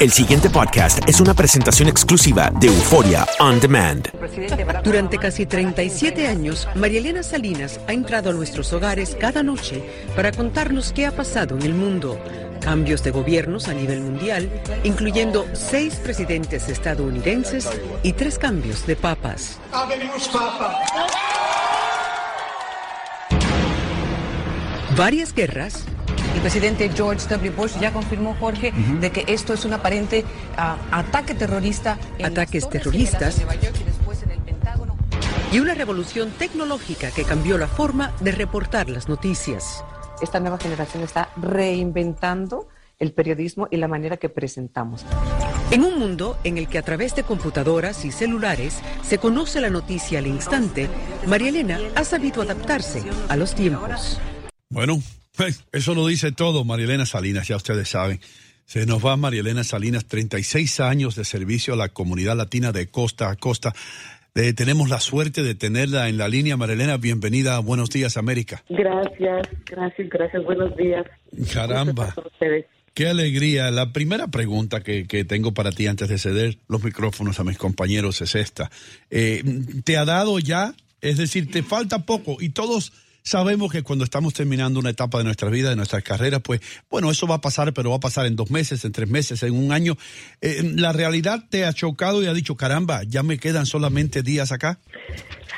El siguiente podcast es una presentación exclusiva de Euforia On Demand. Durante casi 37 años, María Elena Salinas ha entrado a nuestros hogares cada noche para contarnos qué ha pasado en el mundo. Cambios de gobiernos a nivel mundial, incluyendo seis presidentes estadounidenses y tres cambios de papas. Varias guerras, El presidente George W. Bush ya confirmó, Jorge, de que esto es un aparente ah, ataque terrorista. en Ataques terroristas. y después en el Pentágono. y una revolución tecnológica que cambió la forma de reportar las noticias. Esta nueva generación está reinventando el periodismo y la manera que presentamos. En un mundo en el que a través de computadoras y celulares se conoce la noticia al instante, María Elena ha sabido adaptarse a los tiempos. Bueno, pues, eso lo dice todo, Marielena Salinas, ya ustedes saben. Se nos va Marielena Salinas, 36 años de servicio a la comunidad latina de costa a costa. Eh, tenemos la suerte de tenerla en la línea. Marielena, bienvenida a Buenos Días, América. Gracias, gracias, gracias. Buenos días. Caramba, qué alegría. La primera pregunta que, que tengo para ti antes de ceder los micrófonos a mis compañeros es esta. Eh, ¿Te ha dado ya? Es decir, te falta poco y todos sabemos que cuando estamos terminando una etapa de nuestra vida, de nuestras carreras, pues bueno, eso va a pasar, pero va a pasar en dos meses, en tres meses, en un año. Eh, ¿La realidad te ha chocado y ha dicho, caramba, ya me quedan solamente días acá?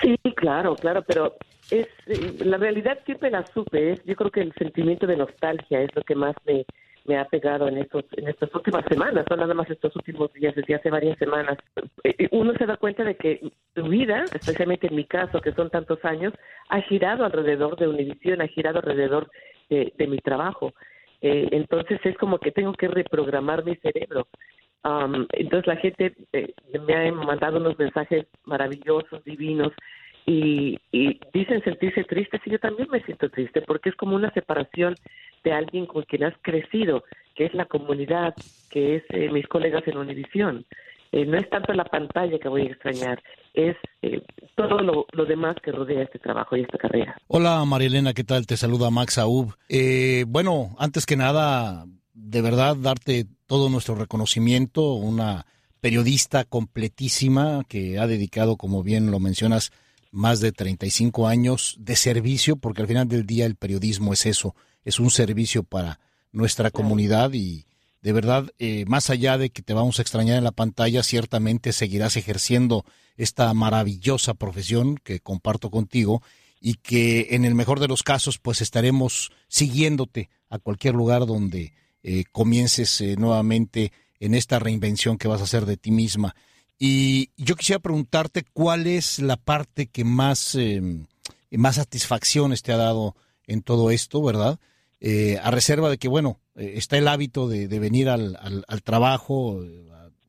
Sí, claro, claro, pero es eh, la realidad siempre la supe. Es, yo creo que el sentimiento de nostalgia es lo que más me, me ha pegado en estos en estas últimas semanas, no nada más estos últimos días, desde hace varias semanas. Eh, Uno se da cuenta de que tu vida, especialmente en mi caso, que son tantos años, ha girado alrededor de Univision, ha girado alrededor de, de mi trabajo. Eh, entonces es como que tengo que reprogramar mi cerebro. Um, entonces la gente eh, me ha mandado unos mensajes maravillosos, divinos, y, y dicen sentirse tristes y yo también me siento triste porque es como una separación de alguien con quien has crecido, que es la comunidad, que es eh, mis colegas en Univisión. Eh, no es tanto la pantalla que voy a extrañar, es eh, todo lo, demás que rodea este trabajo y esta carrera. Hola Marielena, ¿qué tal? Te saluda Max Aub. Eh, bueno, antes que nada, de verdad darte todo nuestro reconocimiento, una periodista completísima que ha dedicado, como bien lo mencionas, más de 35 años de servicio, porque al final del día el periodismo es eso, es un servicio para nuestra comunidad y de verdad, eh, más allá de que te vamos a extrañar en la pantalla, ciertamente seguirás ejerciendo esta maravillosa profesión que comparto contigo y que en el mejor de los casos pues estaremos siguiéndote a cualquier lugar donde eh, comiences eh, nuevamente en esta reinvención que vas a hacer de ti misma. Y yo quisiera preguntarte cuál es la parte que más, eh, más satisfacciones te ha dado en todo esto, ¿verdad? eh, a reserva de que, bueno, eh, está el hábito de, venir al, al, trabajo, eh,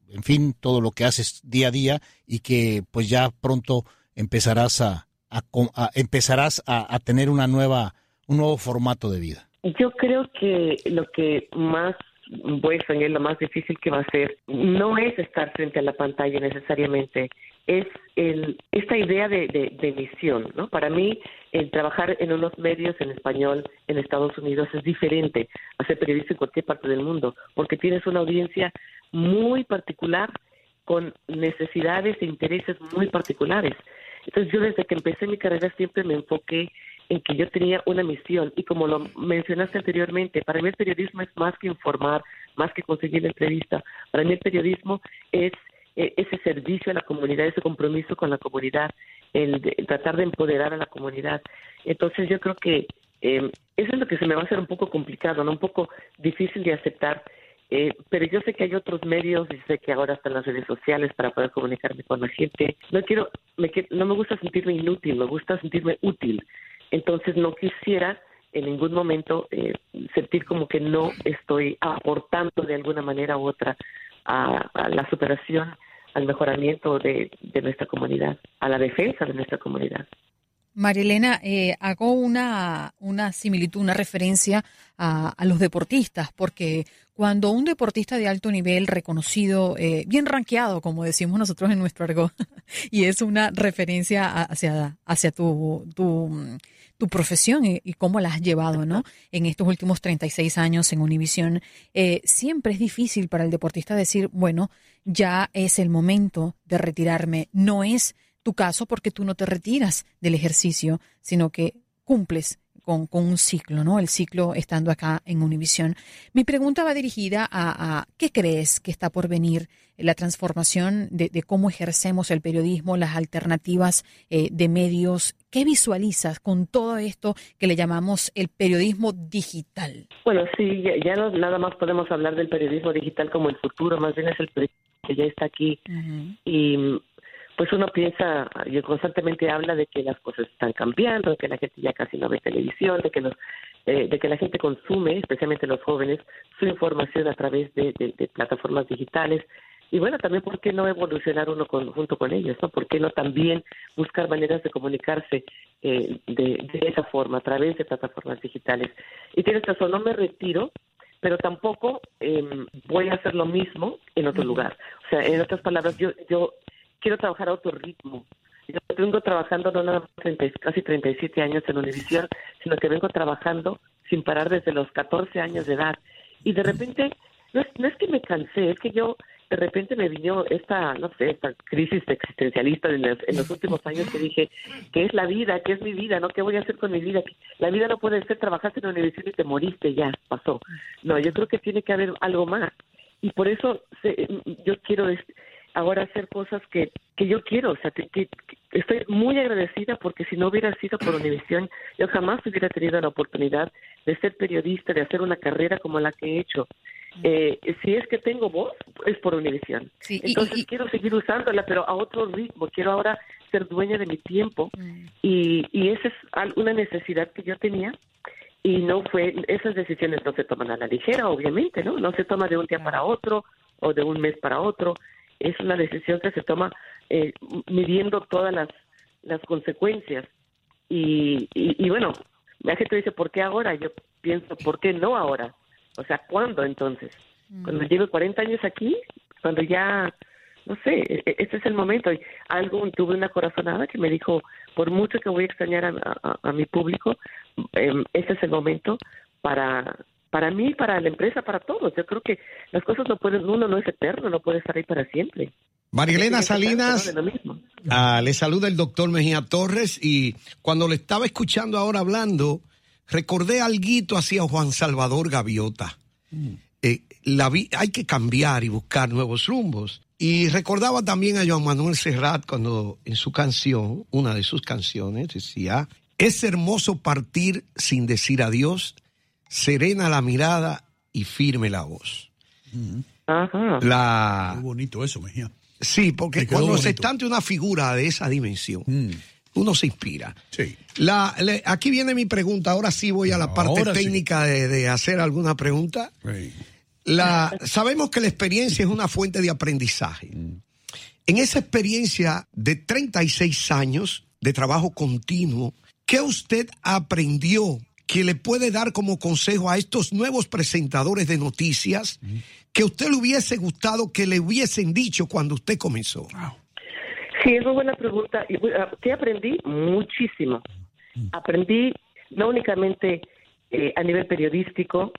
en fin, todo lo que haces día a día y que pues ya pronto empezarás a, a- empezarás a, a tener una nueva, un nuevo formato de vida. Yo creo que lo que más a extrañar, lo más difícil que va a ser, no es estar frente a la pantalla necesariamente, es el, esta idea de, de, de misión, ¿no? Para mí, el trabajar en unos medios en español en Estados Unidos es diferente a ser periodista en cualquier parte del mundo, porque tienes una audiencia muy particular con necesidades e intereses muy particulares. Entonces yo desde que empecé mi carrera siempre me enfoqué en que yo tenía una misión y como lo mencionaste anteriormente, para mí el periodismo es más que informar, más que conseguir la entrevista. Para mí el periodismo es eh, ese servicio a la comunidad, ese compromiso con la comunidad, el, de- tratar de empoderar a la comunidad. Entonces yo creo que eh, eso es lo que se me va a hacer un poco complicado, no un poco difícil de aceptar. Eh, pero yo sé que hay otros medios y sé que ahora están las redes sociales para poder comunicarme con la gente. No quiero, me, no me gusta sentirme inútil, me gusta sentirme útil. Entonces no quisiera en ningún momento eh, sentir como que no estoy aportando de alguna manera u otra a, la superación, al mejoramiento de, nuestra comunidad, a la defensa de nuestra comunidad. María Elena, eh, hago una, una similitud, una referencia a, los deportistas, porque cuando un deportista de alto nivel, reconocido, eh, bien rankeado, como decimos nosotros en nuestro argot, y es una referencia hacia, hacia tu, tu profesión y, y cómo la has llevado, ¿no? En estos últimos 36 años en Univisión, eh, siempre es difícil para el deportista decir, bueno, ya es el momento de retirarme. No es tu caso porque tú no te retiras del ejercicio, sino que cumples con, con un ciclo, ¿no? El ciclo estando acá en Univisión. Mi pregunta va dirigida a, a ¿qué crees que está por venir? La transformación de, de cómo ejercemos el periodismo, las alternativas eh, de medios. ¿Qué visualizas con todo esto que le llamamos el periodismo digital? Bueno, sí, ya, ya no nada más podemos hablar del periodismo digital como el futuro, más bien es el periodismo que ya está aquí. Y pues uno piensa, y constantemente habla de que las cosas están cambiando, de que la gente ya casi no ve televisión, de que los eh, de que la gente consume, especialmente los jóvenes, su información a través de, de- de plataformas digitales. Y bueno, también, ¿por qué no evolucionar uno con- junto con ellos? ¿no? ¿Por qué no también buscar maneras de comunicarse eh, de, de esa forma, a través de plataformas digitales? Y tienes razón, no me retiro, pero tampoco eh, voy a hacer lo mismo en otro lugar. O sea, en otras palabras, yo, yo quiero trabajar a otro ritmo. Yo vengo trabajando no nada más 30 y- casi 37 años en Univisión, sino que vengo trabajando sin parar desde los 14 años de edad. Y de repente, no es, no es que me cansé, es que yo de repente me vino esta, no sé, esta crisis existencialista en los, en los últimos años que dije, ¿qué es la vida? ¿Qué es mi vida? ¿No? ¿Qué voy a hacer con mi vida? La vida no puede ser trabajaste en la universidad y te moriste, ya, pasó. No, yo creo que tiene que haber algo más. Y por eso se- yo quiero ahora hacer cosas que, que yo quiero. O sea, que, estoy muy agradecida porque si no hubiera sido por Univisión, yo jamás hubiera tenido la oportunidad de ser periodista, de hacer una carrera como la que he hecho. Eh, si es que tengo voz, es por Univisión. y- Entonces quiero seguir usándola, pero a otro ritmo. Quiero ahora ser dueña de mi tiempo y, y esa es una necesidad que yo tenía y no fue, esas decisiones no se toman a la ligera, obviamente, ¿no? No se toma de un día para otro o de un mes para otro. Es una decisión que se toma eh, midiendo todas las, las consecuencias. Y, y, y bueno, la gente dice, ¿por qué ahora? Yo pienso, ¿por qué no ahora? O sea, ¿cuándo entonces? Cuando llevo 40 años aquí, cuando ya, no sé, e- e- este es el momento. Y algo, tuve una corazonada que me dijo, por mucho que voy a extrañar a, a- a mi público, em, este es el momento para para mí, para la empresa, para todos. Yo creo que las cosas no pueden, uno no es eterno, no puede estar ahí para siempre. Marielena Salinas, ah, le saluda el doctor Mejía Torres y cuando le estaba escuchando ahora hablando, recordé algo hacia Juan Salvador Gaviota. Eh, la vi- hay que cambiar y buscar nuevos rumbos. Y recordaba también a Joan Manuel Serrat cuando en su canción, una de sus canciones, decía, es hermoso partir sin decir adiós, serena la mirada y firme la voz. La... Muy bonito eso, Mejía. Sí, porque cuando se está ante una figura de esa dimensión, uno se inspira. Sí. La, le- aquí viene mi pregunta. Ahora sí voy a la parte sí. técnica de, de hacer alguna pregunta. La, sabemos que la experiencia es una fuente de aprendizaje. En esa experiencia de 36 años de trabajo continuo, ¿qué usted aprendió que le puede dar como consejo a estos nuevos presentadores de noticias que a usted le hubiese gustado que le hubiesen dicho cuando usted comenzó? Sí, es muy buena pregunta. ¿Qué aprendí? Muchísimo. Aprendí no únicamente eh, a nivel periodístico,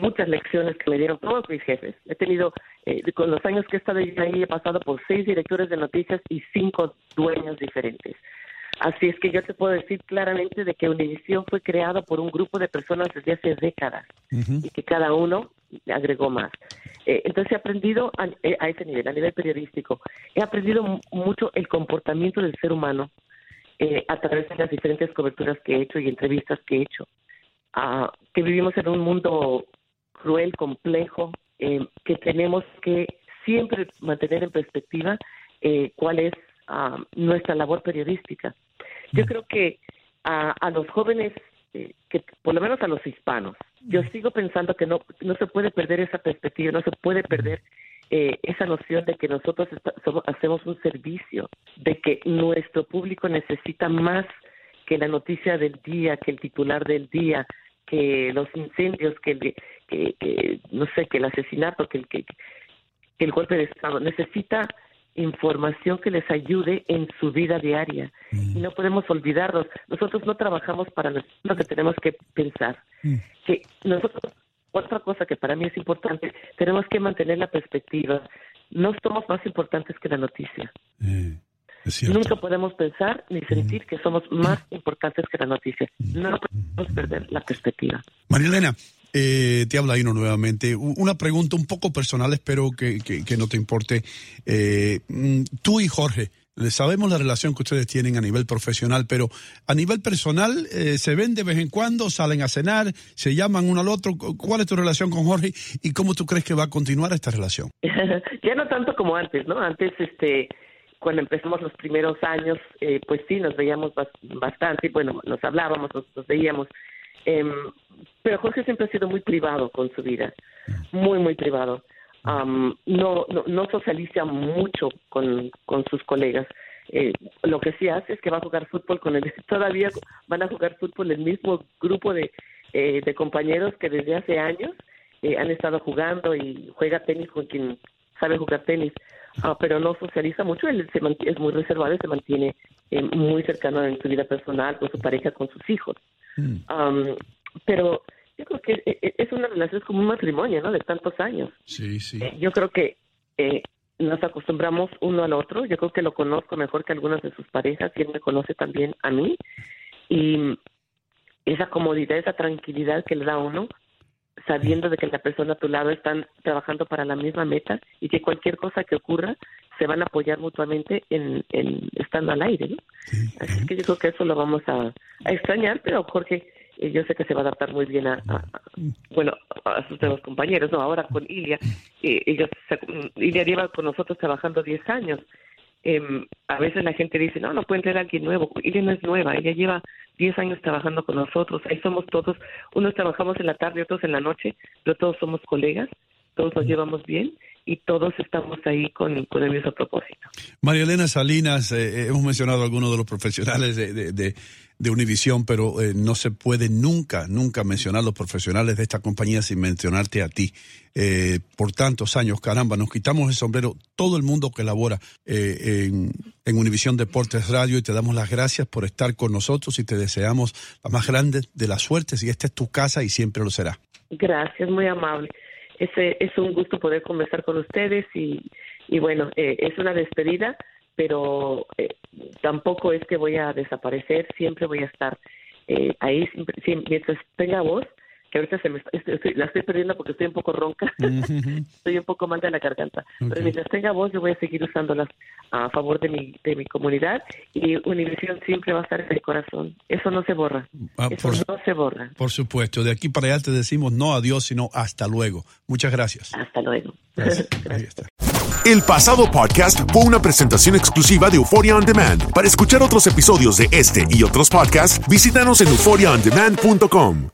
muchas lecciones que me dieron todos mis jefes. He tenido, eh, con los años que he estado ahí, he pasado por seis directores de noticias y cinco dueños diferentes. Así es que yo te puedo decir claramente de que Univisión fue creado por un grupo de personas desde hace décadas y que cada uno agregó más. Eh, entonces he aprendido a, eh, a ese nivel, a nivel periodístico, he aprendido mu- mucho el comportamiento del ser humano eh, a través de las diferentes coberturas que he hecho y entrevistas que he hecho. Ah, que vivimos en un mundo cruel, complejo, eh, que tenemos que siempre mantener en perspectiva eh, cuál es ah, nuestra labor periodística. Yo creo que a, a los jóvenes, eh, que por lo menos a los hispanos, yo sigo pensando que no, no se puede perder esa perspectiva, no se puede perder eh, esa noción de que nosotros somos- hacemos un servicio, de que nuestro público necesita más que la noticia del día, que el titular del día, que los incendios, que, el, que, que, no sé, que el asesinato, que el, que, que el golpe de Estado. Necesita información que les ayude en su vida diaria. Y no podemos olvidarnos, nosotros no trabajamos para lo que tenemos que pensar. Que nosotros, otra cosa que para mí es importante, tenemos que mantener la perspectiva. No somos más importantes que la noticia. Nunca podemos pensar ni sentir que somos más importantes que la noticia. No podemos perder la perspectiva. María Elena, eh, te habla Ino nuevamente. Una pregunta un poco personal, espero que, que- que no te importe. Eh, mm, tú y Jorge, sabemos la relación que ustedes tienen a nivel profesional, pero a nivel personal, eh, ¿se ven de vez en cuando? ¿Salen a cenar? ¿Se llaman uno al otro? Cu- ¿Cuál es tu relación con Jorge y cómo tú crees que va a continuar esta relación? ya no tanto como antes, ¿no? Antes, este, cuando empezamos los primeros años, eh, pues sí, nos veíamos bas- bastante, bueno, nos hablábamos, nos, nos veíamos. Em, pero Jorge siempre ha sido muy privado con su vida, muy, muy privado. Am, no, no, no socializa mucho con, con sus colegas. Eh, lo que sí hace es que va a jugar fútbol con él. Todavía van a jugar fútbol el mismo grupo de, eh, de compañeros que desde hace años eh, han estado jugando y juega tenis con quien sabe jugar tenis, Ah, pero no socializa mucho. Él se mantiene, es muy reservado y se mantiene eh, muy cercano en su vida personal, con su pareja, con sus hijos. Am, pero yo creo que eh, eh, es una relación, es como un matrimonio, ¿no? De tantos años. Sí, sí. Eh, yo creo que eh, nos acostumbramos uno al otro. Yo creo que lo conozco mejor que algunas de sus parejas y él me conoce también a mí. Y esa comodidad, esa tranquilidad que le da a uno, sabiendo de que la persona a tu lado están trabajando para la misma meta y que cualquier cosa que ocurra se van a apoyar mutuamente en, en estando al aire. ¿no? Así que yo creo que eso lo vamos a, a extrañar, pero Jorge, eh, yo sé que se va a adaptar muy bien a, a- a- bueno, a sus nuevos compañeros, ¿no? Ahora con Ilia, eh, ellos, se- Ilia lleva con nosotros trabajando 10 años. Em, a veces la gente dice, no, no pueden traer a alguien nuevo. Ilia no es nueva, ella lleva 10 años trabajando con nosotros. Ahí somos todos, unos trabajamos en la tarde, otros en la noche, pero todos somos colegas, todos nos llevamos bien y todos estamos ahí con, con el mismo propósito. María Elena Salinas, eh, hemos mencionado a algunos de los profesionales de, de, de, de Univisión, pero eh, no se puede nunca, nunca mencionar los profesionales de esta compañía sin mencionarte a ti. Eh, por tantos años, caramba, nos quitamos el sombrero todo el mundo que labora eh, en, en Univisión Deportes Radio y te damos las gracias por estar con nosotros y te deseamos la más grande de las suertes y esta es tu casa y siempre lo será. Gracias, muy amable. Es, un gusto poder conversar con ustedes y, y bueno, eh, es una despedida, pero eh, tampoco es que voy a desaparecer, siempre voy a estar eh, ahí, siempre- mientras tenga voz, que ahorita se me, está- estoy- estoy- la estoy perdiendo porque estoy un poco ronca, estoy un poco mal de la garganta, pero mientras tenga voz yo voy a seguir usándolas a favor de mi, de mi comunidad y Univisión siempre va a estar en mi corazón, eso no se borra, Ah, eso por, no se borra. por supuesto, de aquí para allá te decimos no adiós, sino hasta luego. Muchas gracias. Hasta luego. Gracias. Ahí está. El pasado podcast fue una presentación exclusiva de Euphoria On Demand. Para escuchar otros episodios de este y otros podcasts, visítanos en euphoriaondemand.com.